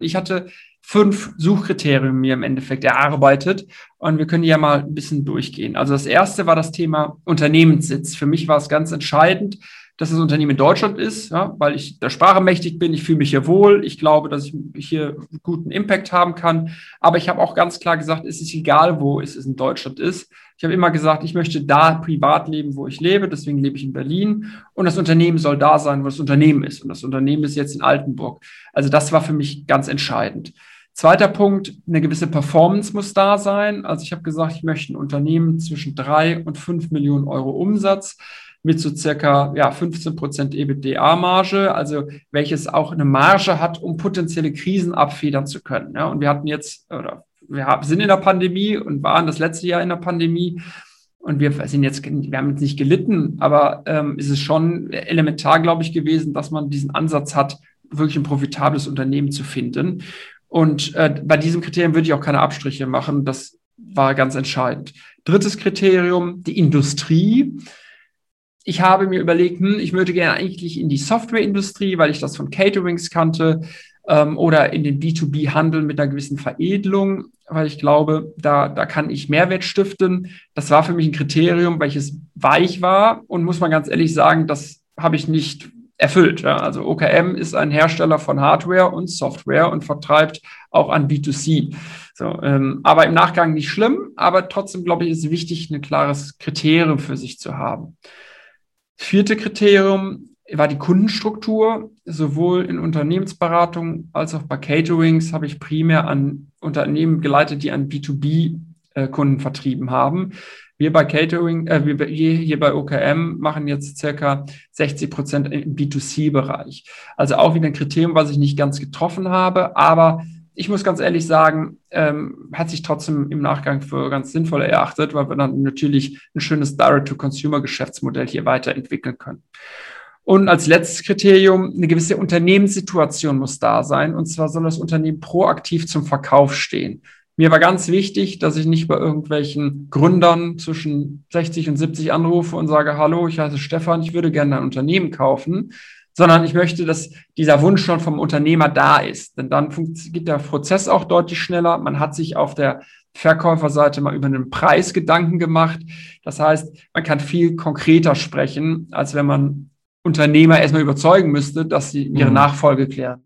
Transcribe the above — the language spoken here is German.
Ich hatte fünf Suchkriterien mir im Endeffekt erarbeitet und wir können die ja mal ein bisschen durchgehen. Also das erste war das Thema Unternehmenssitz. Für mich war es ganz entscheidend, dass das Unternehmen in Deutschland ist, ja, weil ich der Sprache mächtig bin, ich fühle mich hier wohl, ich glaube, dass ich hier guten Impact haben kann. Aber ich habe auch ganz klar gesagt, es ist egal, wo es in Deutschland ist. Ich habe immer gesagt, ich möchte da privat leben, wo ich lebe, deswegen lebe ich in Berlin und das Unternehmen soll da sein, wo das Unternehmen ist. Und das Unternehmen ist jetzt in Altenburg. Also das war für mich ganz entscheidend. Zweiter Punkt, eine gewisse Performance muss da sein. Also ich habe gesagt, ich möchte ein Unternehmen zwischen drei und fünf Millionen Euro Umsatz mit so circa ja, 15 Prozent EBITDA-Marge, also welches auch eine Marge hat, um potenzielle Krisen abfedern zu können. Ja, und wir hatten jetzt, oder wir sind in der Pandemie und waren das letzte Jahr in der Pandemie. Und wir sind jetzt, wir haben jetzt nicht gelitten, aber ähm, ist es schon elementar, glaube ich, gewesen, dass man diesen Ansatz hat, wirklich ein profitables Unternehmen zu finden. Und äh, bei diesem Kriterium würde ich auch keine Abstriche machen. Das war ganz entscheidend. Drittes Kriterium, die Industrie ich habe mir überlegt, hm, ich würde gerne eigentlich in die Softwareindustrie, weil ich das von Caterings kannte, ähm, oder in den B2B-Handel mit einer gewissen Veredelung, weil ich glaube, da, da kann ich Mehrwert stiften. Das war für mich ein Kriterium, welches weich war und muss man ganz ehrlich sagen, das habe ich nicht erfüllt. Ja. Also OKM ist ein Hersteller von Hardware und Software und vertreibt auch an B2C. So, ähm, aber im Nachgang nicht schlimm, aber trotzdem glaube ich, ist es wichtig, ein klares Kriterium für sich zu haben. Vierte Kriterium war die Kundenstruktur. Sowohl in Unternehmensberatung als auch bei Caterings habe ich primär an Unternehmen geleitet, die an B2B-Kunden äh, vertrieben haben. Wir bei Catering, äh, wir hier bei OKM machen jetzt circa 60 Prozent im B2C-Bereich. Also auch wieder ein Kriterium, was ich nicht ganz getroffen habe, aber ich muss ganz ehrlich sagen, ähm, hat sich trotzdem im Nachgang für ganz sinnvoll erachtet, weil wir dann natürlich ein schönes Direct-to-Consumer-Geschäftsmodell hier weiterentwickeln können. Und als letztes Kriterium, eine gewisse Unternehmenssituation muss da sein. Und zwar soll das Unternehmen proaktiv zum Verkauf stehen. Mir war ganz wichtig, dass ich nicht bei irgendwelchen Gründern zwischen 60 und 70 anrufe und sage, hallo, ich heiße Stefan, ich würde gerne ein Unternehmen kaufen, sondern ich möchte, dass dieser Wunsch schon vom Unternehmer da ist. Denn dann geht der Prozess auch deutlich schneller. Man hat sich auf der Verkäuferseite mal über einen Preis Gedanken gemacht. Das heißt, man kann viel konkreter sprechen, als wenn man Unternehmer erstmal überzeugen müsste, dass sie ihre mhm. Nachfolge klären.